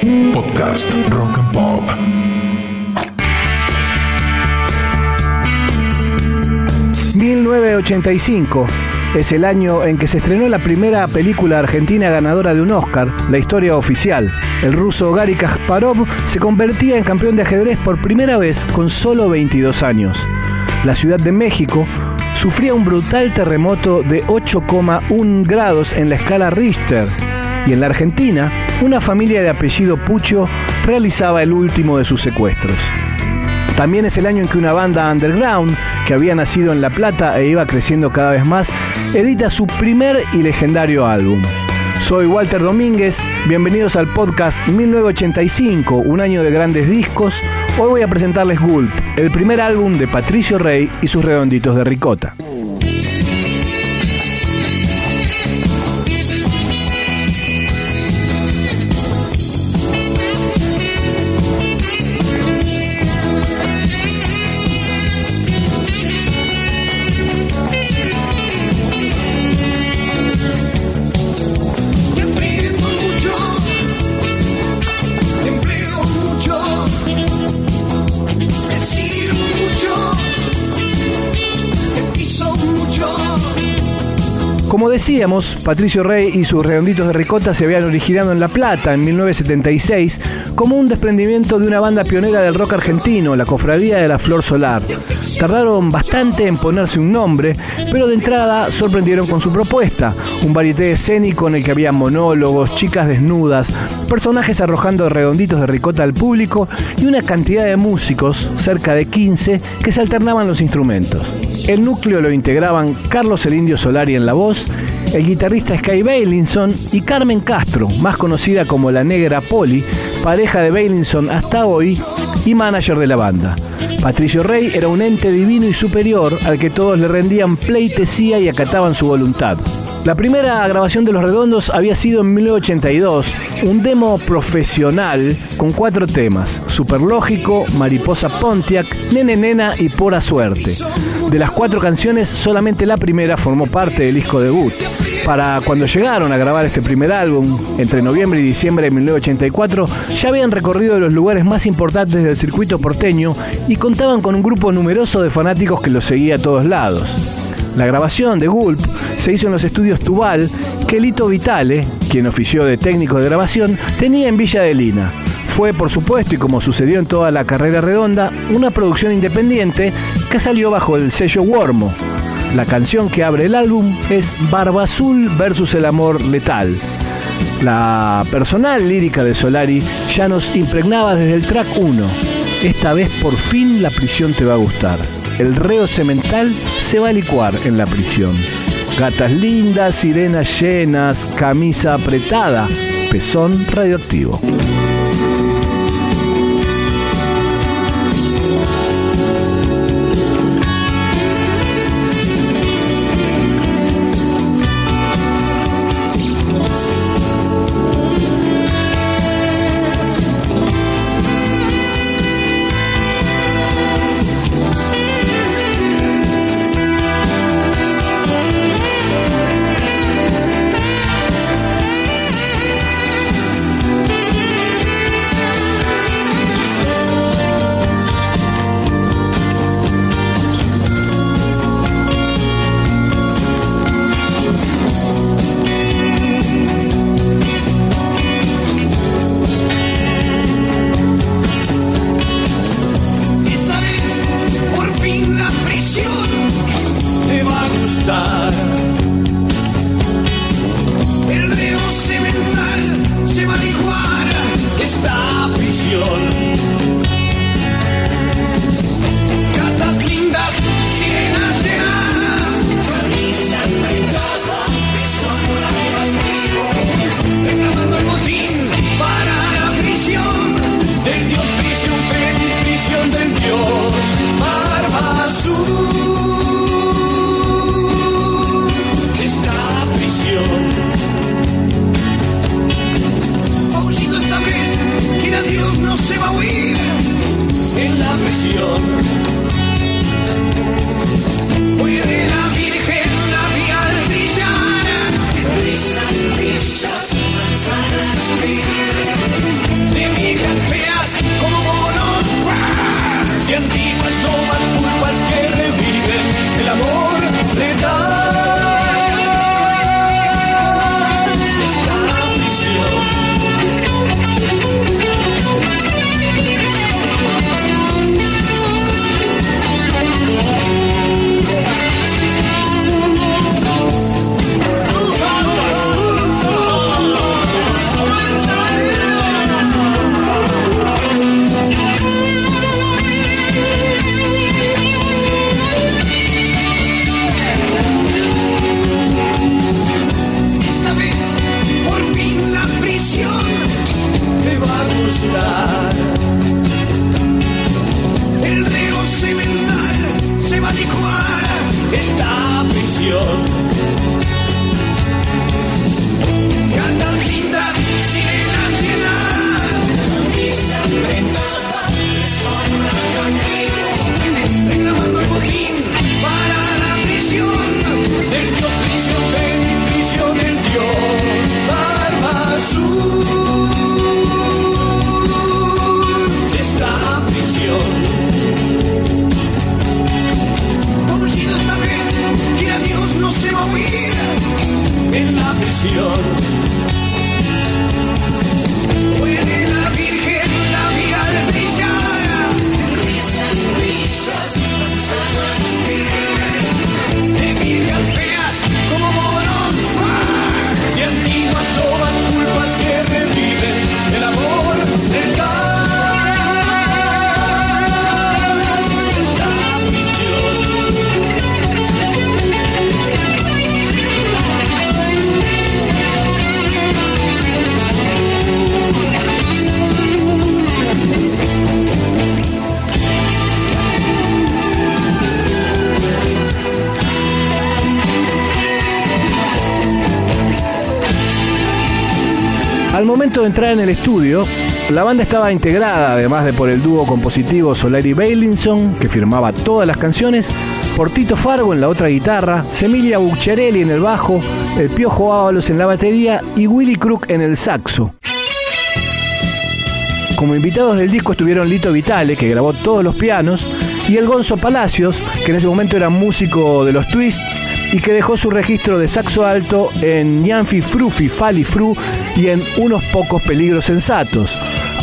Podcast Rock and Pop. ...1985... Es el año en que se estrenó la primera película argentina ganadora de un Oscar, La Historia Oficial. El ruso Gary Kasparov se convertía en campeón de ajedrez por primera vez con solo 22 años. La Ciudad de México sufría un brutal terremoto de 8,1 grados en la escala Richter. Y en la Argentina, una familia de apellido Pucho realizaba el último de sus secuestros. También es el año en que una banda underground, que había nacido en La Plata e iba creciendo cada vez más, edita su primer y legendario álbum. Soy Walter Domínguez, bienvenidos al podcast 1985, un año de grandes discos. Hoy voy a presentarles Gulp, el primer álbum de Patricio Rey y sus redonditos de ricota. Decíamos, Patricio Rey y sus redonditos de ricota se habían originado en La Plata en 1976 como un desprendimiento de una banda pionera del rock argentino, la Cofradía de la Flor Solar. Tardaron bastante en ponerse un nombre, pero de entrada sorprendieron con su propuesta, un varieté escénico en el que había monólogos, chicas desnudas, personajes arrojando redonditos de ricota al público y una cantidad de músicos, cerca de 15, que se alternaban los instrumentos. El núcleo lo integraban Carlos el Indio Solari en la voz, el guitarrista Sky Bailinson y Carmen Castro, más conocida como la negra Poli, pareja de Bailinson hasta hoy y manager de la banda. Patricio Rey era un ente divino y superior al que todos le rendían pleitesía y acataban su voluntad. La primera grabación de Los Redondos había sido en 1982, un demo profesional con cuatro temas, Superlógico, Mariposa Pontiac, Nene Nena y Pura Suerte. De las cuatro canciones, solamente la primera formó parte del disco debut. Para cuando llegaron a grabar este primer álbum, entre noviembre y diciembre de 1984, ya habían recorrido los lugares más importantes del circuito porteño y contaban con un grupo numeroso de fanáticos que los seguía a todos lados. La grabación de Gulp se hizo en los estudios Tubal que Lito Vitale, quien ofició de técnico de grabación, tenía en Villa de Lina. Fue, por supuesto, y como sucedió en toda la carrera redonda, una producción independiente que salió bajo el sello Wormo. La canción que abre el álbum es Barba Azul versus el amor letal. La personal lírica de Solari ya nos impregnaba desde el track 1. Esta vez por fin la prisión te va a gustar. El reo semental se va a licuar en la prisión. Gatas lindas, sirenas llenas, camisa apretada, pezón radioactivo. En la prisión. Puede la Virgen labial brillar. Risas, risas, manzanas de viejas feas como monos y antiguas lobas Al momento de entrar en el estudio, la banda estaba integrada, además de por el dúo compositivo Solari Bailinson, que firmaba todas las canciones, por Tito Fargo en la otra guitarra, Semilia Bucciarelli en el bajo, el Piojo Ábalos en la batería y Willy Crook en el saxo. Como invitados del disco estuvieron Lito Vitale, que grabó todos los pianos, y el Gonzo Palacios, que en ese momento era músico de los Twist y que dejó su registro de saxo alto en Ñanfi Frufi Fali Fru y en Unos Pocos Peligros Sensatos.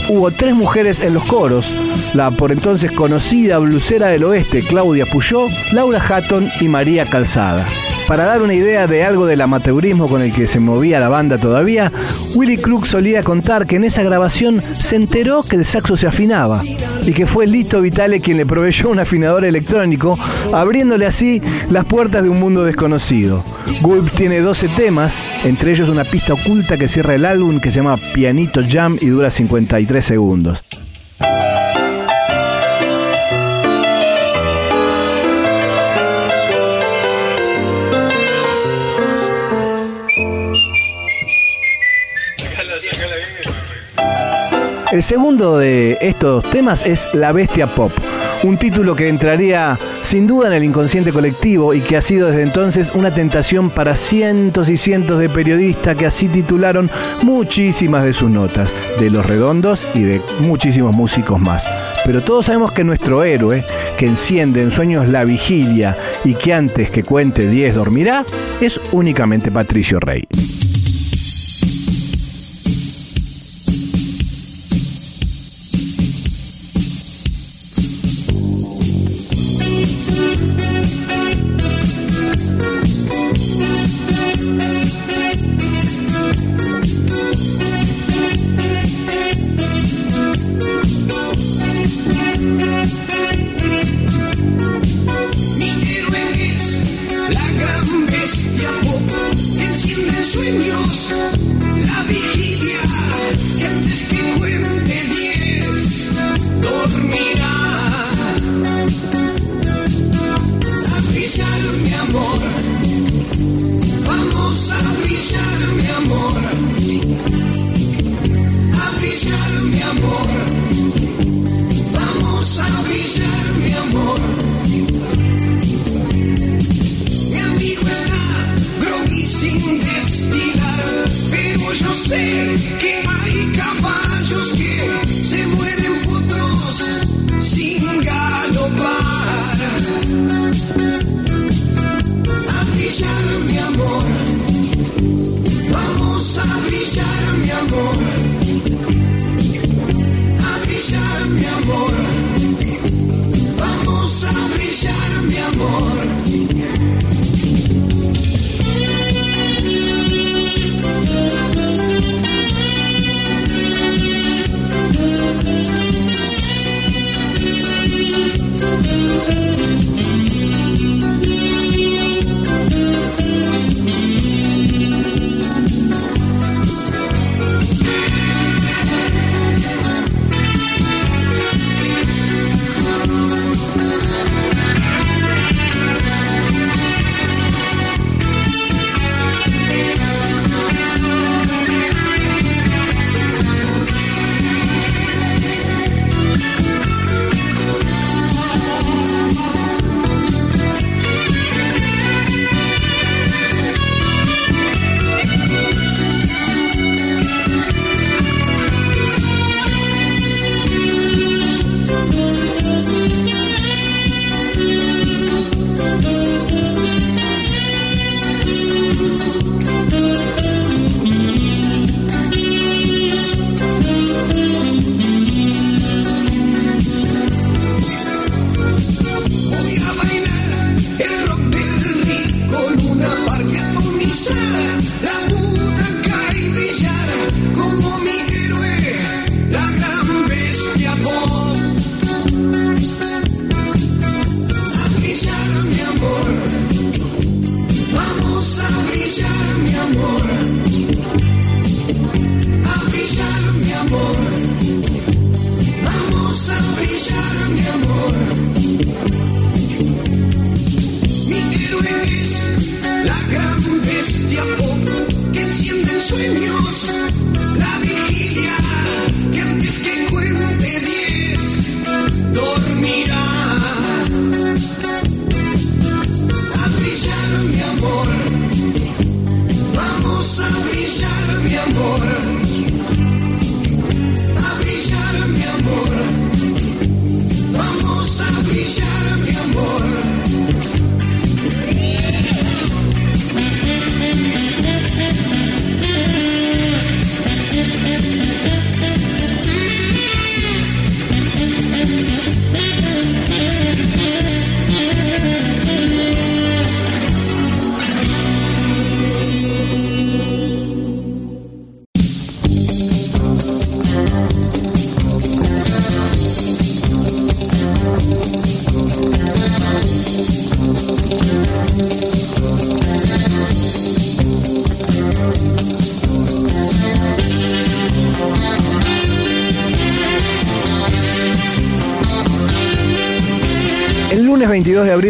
Hubo tres mujeres en los coros, la por entonces conocida blusera del oeste Claudia Puyó, Laura Hatton y María Calzada. Para dar una idea de algo del amateurismo con el que se movía la banda todavía, Willy Crook solía contar que en esa grabación se enteró que el saxo se afinaba y que fue Lito Vitale quien le proveyó un afinador electrónico, abriéndole así las puertas de un mundo desconocido. Gulp tiene 12 temas, entre ellos una pista oculta que cierra el álbum que se llama Pianito Jam y dura 53 segundos. El segundo de estos temas es La Bestia Pop, un título que entraría sin duda en el inconsciente colectivo y que ha sido desde entonces una tentación para cientos y cientos de periodistas que así titularon muchísimas de sus notas, de Los Redondos y de muchísimos músicos más. Pero todos sabemos que nuestro héroe, que enciende en sueños la vigilia y que antes que cuente 10 dormirá, es únicamente Patricio Rey.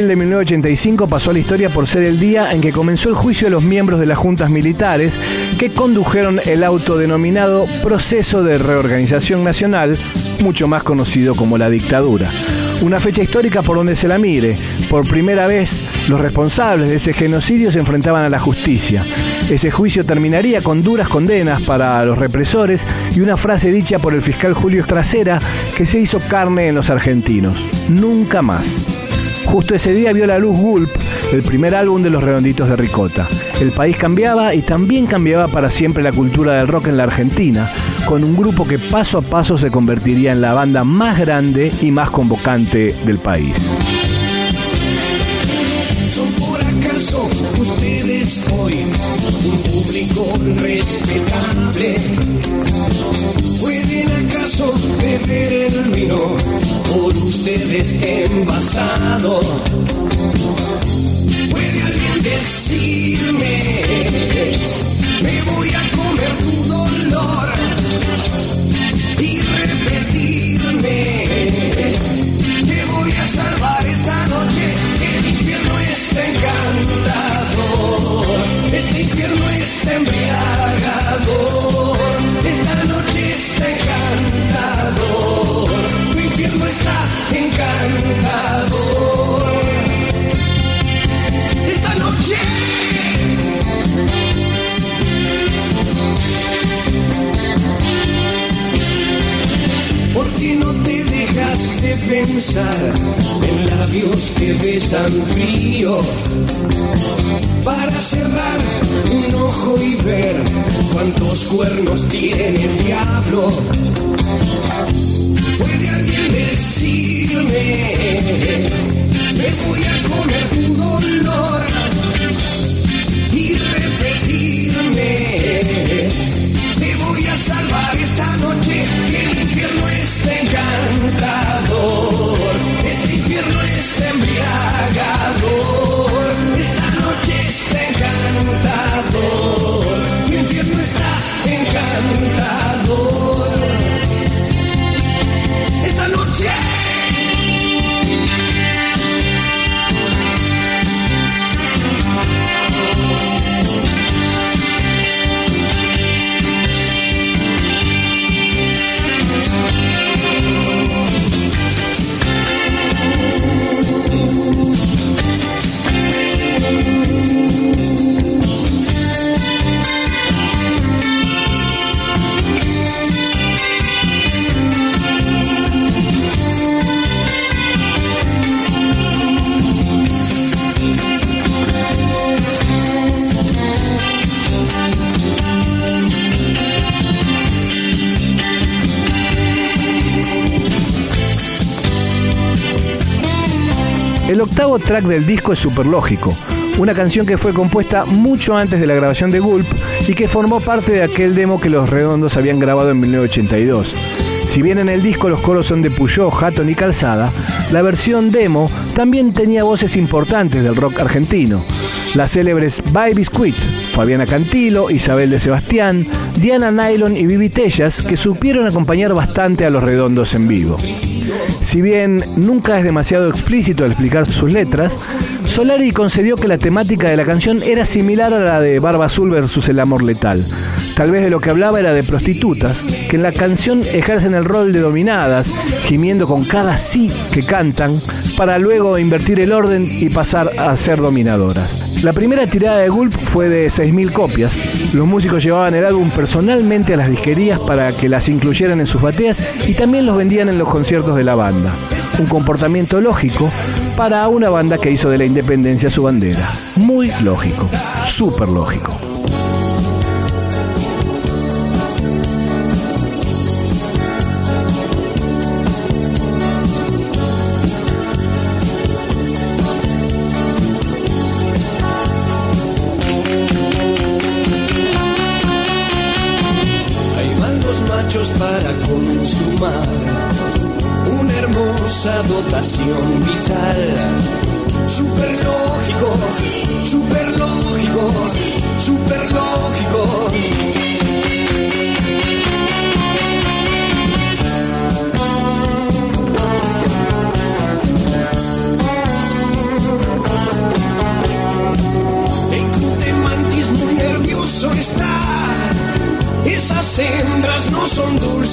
De 1985 pasó a la historia por ser el día en que comenzó el juicio de los miembros de las juntas militares que condujeron el autodenominado proceso de reorganización nacional, mucho más conocido como la dictadura. Una fecha histórica por donde se la mire. Por primera vez, los responsables de ese genocidio se enfrentaban a la justicia. Ese juicio terminaría con duras condenas para los represores y una frase dicha por el fiscal Julio Estracera que se hizo carne en los argentinos. Nunca más. Justo ese día vio la luz Gulp, el primer álbum de los Redonditos de Ricota. El país cambiaba y también cambiaba para siempre la cultura del rock en la Argentina, con un grupo que paso a paso se convertiría en la banda más grande y más convocante del país. ¿Pueden acaso beber el vino por ustedes envasado? ¿Puede alguien decirme? Me voy a comer tu dolor y repetirme. Te voy a salvar esta noche. El infierno está encantador. Este infierno está embriagador. En labios que besan frío? Para cerrar un ojo y ver cuántos cuernos tiene el diablo. El octavo track del disco es Superlógico, una canción que fue compuesta mucho antes de la grabación de Gulp y que formó parte de aquel demo que los Redondos habían grabado en 1982. Si bien en el disco los coros son de Puyó, Hatton y Calzada, la versión demo también tenía voces importantes del rock argentino. Las célebres Bye Biscuit, Fabiana Cantilo, Isabel de Sebastián, Diana Nylon y Vivi Tellas, que supieron acompañar bastante a los redondos en vivo. Si bien nunca es demasiado explícito al explicar sus letras, Solari concedió que la temática de la canción era similar a la de Barba Azul versus el amor letal. Tal vez de lo que hablaba era de prostitutas, que en la canción ejercen el rol de dominadas, gimiendo con cada sí que cantan, para luego invertir el orden y pasar a ser dominadoras. La primera tirada de Gulp fue de 6.000 copias. Los músicos llevaban el álbum personalmente a las disquerías para que las incluyeran en sus bateas y también los vendían en los conciertos de la banda. Un comportamiento lógico para una banda que hizo de la independencia su bandera. Muy lógico, súper lógico.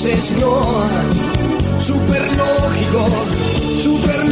Dulces, no. Super lógico, super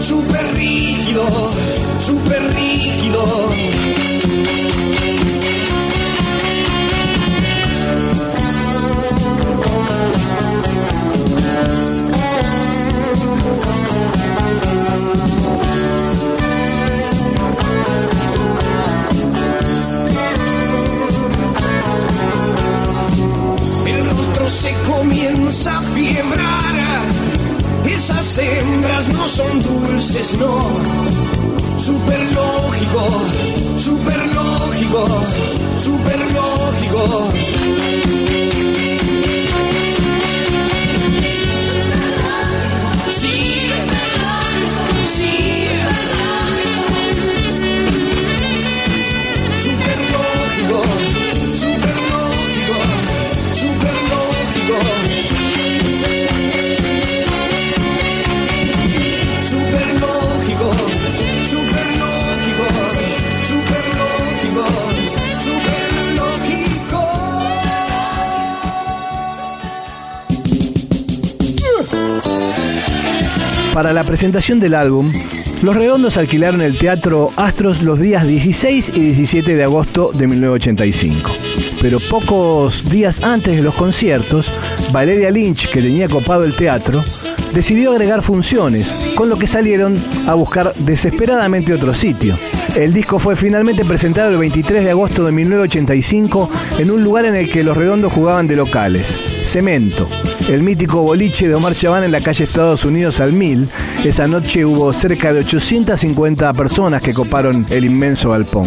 lógico, super lógico. Para presentación del álbum, los Redondos alquilaron el Teatro Astros los días 16 y 17 de agosto de 1985. Pero pocos días antes de los conciertos, Valeria Lynch, que tenía copado el teatro, decidió agregar funciones, con lo que salieron a buscar desesperadamente otro sitio. El disco fue finalmente presentado el 23 de agosto de 1985 en un lugar en el que los redondos jugaban de locales, Cemento, el mítico boliche de Omar Chaván en la calle Estados Unidos al Mil. Esa noche hubo cerca de 850 personas que coparon el inmenso galpón.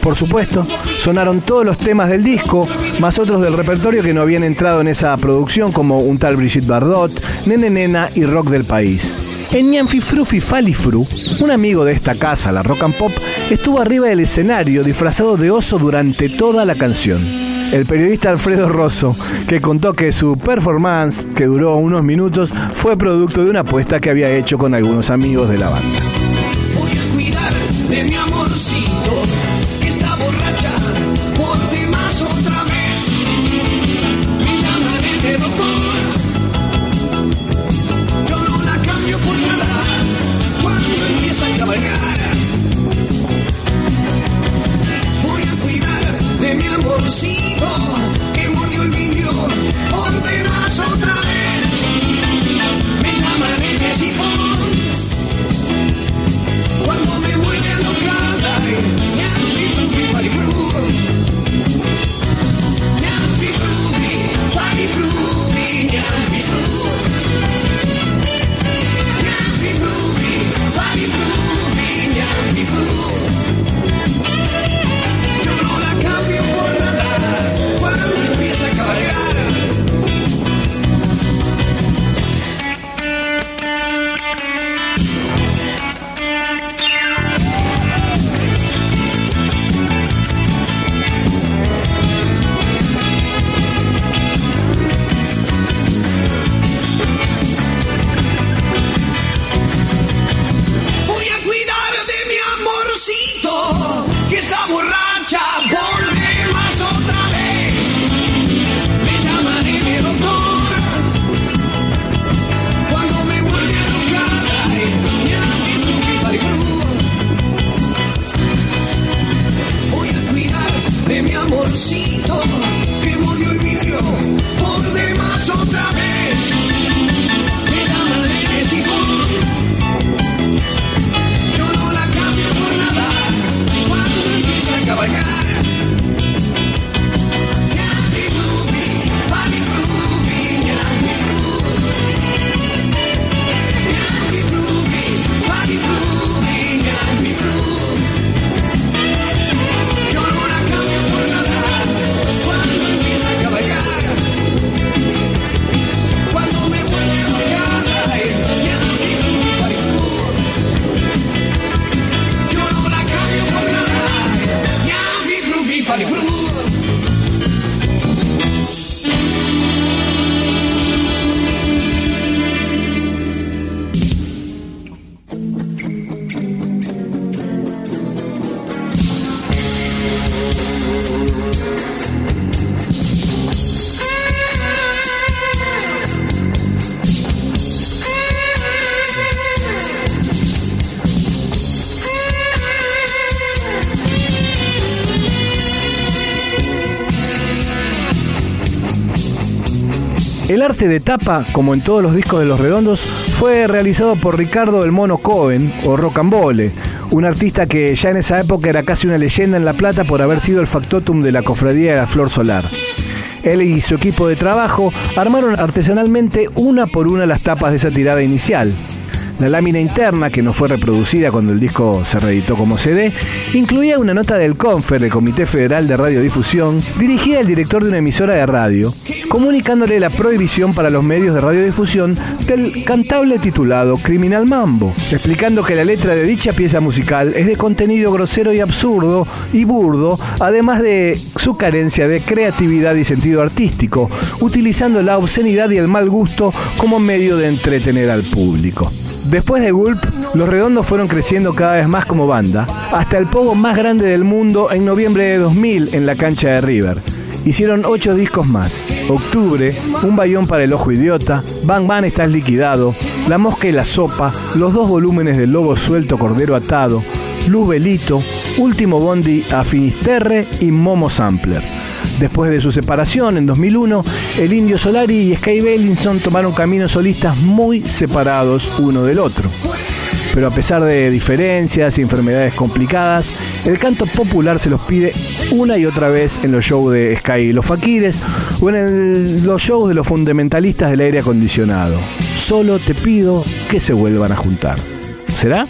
Por supuesto, sonaron todos los temas del disco, más otros del repertorio que no habían entrado en esa producción, como un tal Brigitte Bardot, Nene Nena y Rock del País. En Ñanfifrufi Falifru, un amigo de esta casa, la Rock and Pop, estuvo arriba del escenario disfrazado de oso durante toda la canción el periodista Alfredo Rosso, que contó que su performance, que duró unos minutos, fue producto de una apuesta que había hecho con algunos amigos de la banda. Voy a cuidar de mi amorcito, que mordió el vidrio por demás El arte de tapa, como en todos los discos de Los Redondos, fue realizado por Ricardo El Mono Cohen o Rocambole, un artista que ya en esa época era casi una leyenda en La Plata por haber sido el factotum de la cofradía de la Flor Solar. Él y su equipo de trabajo armaron artesanalmente una por una las tapas de esa tirada inicial. La lámina interna, que no fue reproducida cuando el disco se reeditó como CD, incluía una nota del CONFER, el Comité Federal de Radiodifusión, dirigida al director de una emisora de radio, comunicándole la prohibición para los medios de radiodifusión del cantable titulado Criminal Mambo, explicando que la letra de dicha pieza musical es de contenido grosero y absurdo y burdo, además de su carencia de creatividad y sentido artístico, utilizando la obscenidad y el mal gusto como medio de entretener al público. Después de Gulp, los redondos fueron creciendo cada vez más como banda, hasta el pogo más grande del mundo en noviembre de 2000 en la cancha de River. Hicieron ocho discos más. Octubre, Un bayón para el ojo idiota, Bang Bang estás liquidado, La mosca y la sopa, los dos volúmenes del lobo suelto cordero atado, Luz Belito, Último Bondi a Finisterre y Momo Sampler. Después de su separación en 2001, el Indio Solari y Sky Bellinson tomaron caminos solistas muy separados uno del otro. Pero a pesar de diferencias y enfermedades complicadas, el canto popular se los pide una y otra vez en los shows de Sky y los Faquires o en los shows de los fundamentalistas del aire acondicionado. Solo te pido que se vuelvan a juntar. ¿Será?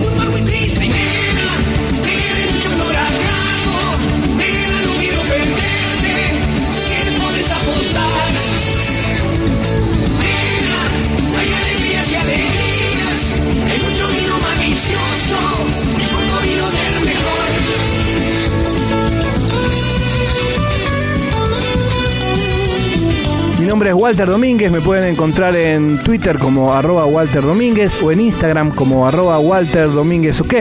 What we these things? Nombre es Walter Domínguez, me pueden encontrar en Twitter como arroba Walter Domínguez o en Instagram como arroba Walter Domínguez OK.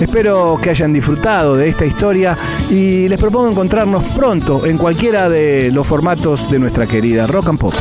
Espero que hayan disfrutado de esta historia y les propongo encontrarnos pronto en cualquiera de los formatos de nuestra querida Rock and Pop.